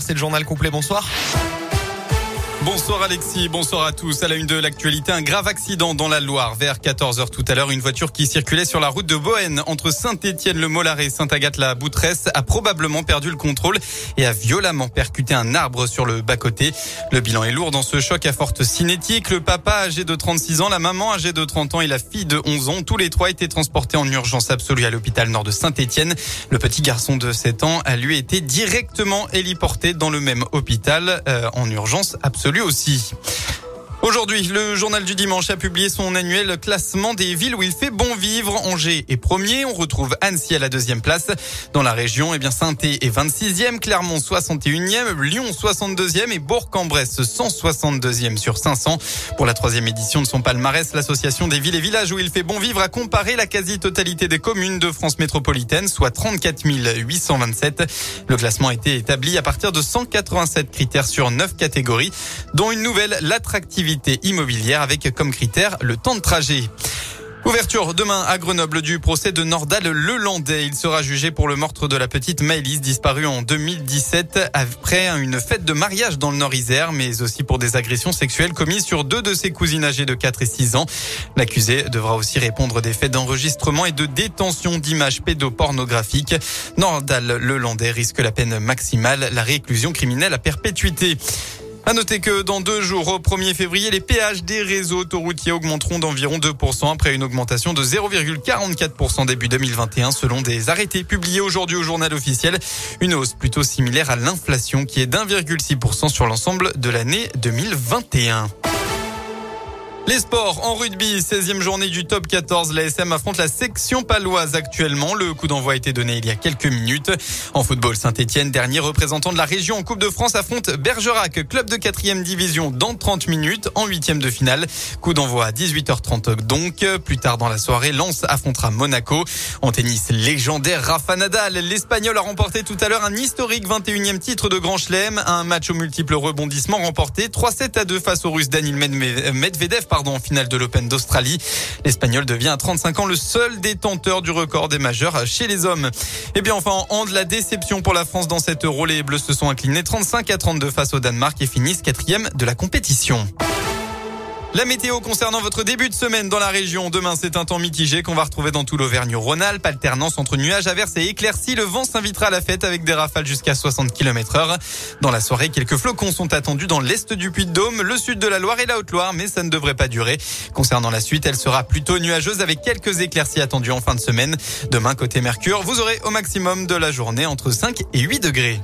C'est le journal complet, bonsoir. Bonsoir Alexis, bonsoir à tous. À la une de l'actualité, un grave accident dans la Loire. Vers 14h tout à l'heure, une voiture qui circulait sur la route de Bohène entre Saint-Étienne-le-Mollard et Saint-Agathe-la-Boutresse a probablement perdu le contrôle et a violemment percuté un arbre sur le bas-côté. Le bilan est lourd dans ce choc à forte cinétique. Le papa âgé de 36 ans, la maman âgée de 30 ans et la fille de 11 ans, tous les trois étaient transportés en urgence absolue à l'hôpital nord de Saint-Étienne. Le petit garçon de 7 ans a lui été directement héliporté dans le même hôpital euh, en urgence absolue lui aussi. Aujourd'hui, le journal du dimanche a publié son annuel classement des villes où il fait bon vivre. Angers est premier. On retrouve Annecy à la deuxième place. Dans la région, eh bien, saint est 26e, Clermont 61e, Lyon 62e et Bourg-en-Bresse 162e sur 500. Pour la troisième édition de son palmarès, l'association des villes et villages où il fait bon vivre a comparé la quasi-totalité des communes de France métropolitaine, soit 34 827. Le classement a été établi à partir de 187 critères sur 9 catégories, dont une nouvelle, l'attractivité immobilière avec comme critère le temps de trajet. Ouverture demain à Grenoble du procès de Nordal Lelandais. Il sera jugé pour le meurtre de la petite Maëlys disparue en 2017 après une fête de mariage dans le Nord-Isère, mais aussi pour des agressions sexuelles commises sur deux de ses cousines âgées de 4 et 6 ans. L'accusé devra aussi répondre des faits d'enregistrement et de détention d'images pédopornographiques. Nordal Lelandais risque la peine maximale, la réclusion criminelle à perpétuité. À noter que dans deux jours, au 1er février, les péages des réseaux autoroutiers augmenteront d'environ 2% après une augmentation de 0,44% début 2021 selon des arrêtés publiés aujourd'hui au journal officiel. Une hausse plutôt similaire à l'inflation qui est d'1,6% sur l'ensemble de l'année 2021. Les sports en rugby, 16e journée du top 14. La SM affronte la section paloise actuellement. Le coup d'envoi a été donné il y a quelques minutes. En football, Saint-Etienne, dernier représentant de la région en Coupe de France, affronte Bergerac, club de 4e division, dans 30 minutes en huitième de finale. Coup d'envoi à 18h30 donc. Plus tard dans la soirée, Lens affrontera Monaco. En tennis, légendaire Rafa Nadal. L'Espagnol a remporté tout à l'heure un historique 21e titre de Grand Chelem. Un match aux multiples rebondissements remporté 3-7 à 2 face au Russe Daniel Medvedev pardon, en finale de l'Open d'Australie. L'Espagnol devient à 35 ans le seul détenteur du record des majeurs chez les hommes. Et bien enfin, en hand, la déception pour la France dans cette euro. Les Bleus se sont inclinés 35 à 32 face au Danemark et finissent quatrième de la compétition. La météo concernant votre début de semaine dans la région. Demain, c'est un temps mitigé qu'on va retrouver dans tout l'Auvergne-Rhône-Alpes. Alternance entre nuages, averses et éclaircies. Le vent s'invitera à la fête avec des rafales jusqu'à 60 km heure. Dans la soirée, quelques flocons sont attendus dans l'est du Puy-de-Dôme, le sud de la Loire et la Haute-Loire, mais ça ne devrait pas durer. Concernant la suite, elle sera plutôt nuageuse avec quelques éclaircies attendues en fin de semaine. Demain, côté Mercure, vous aurez au maximum de la journée entre 5 et 8 degrés.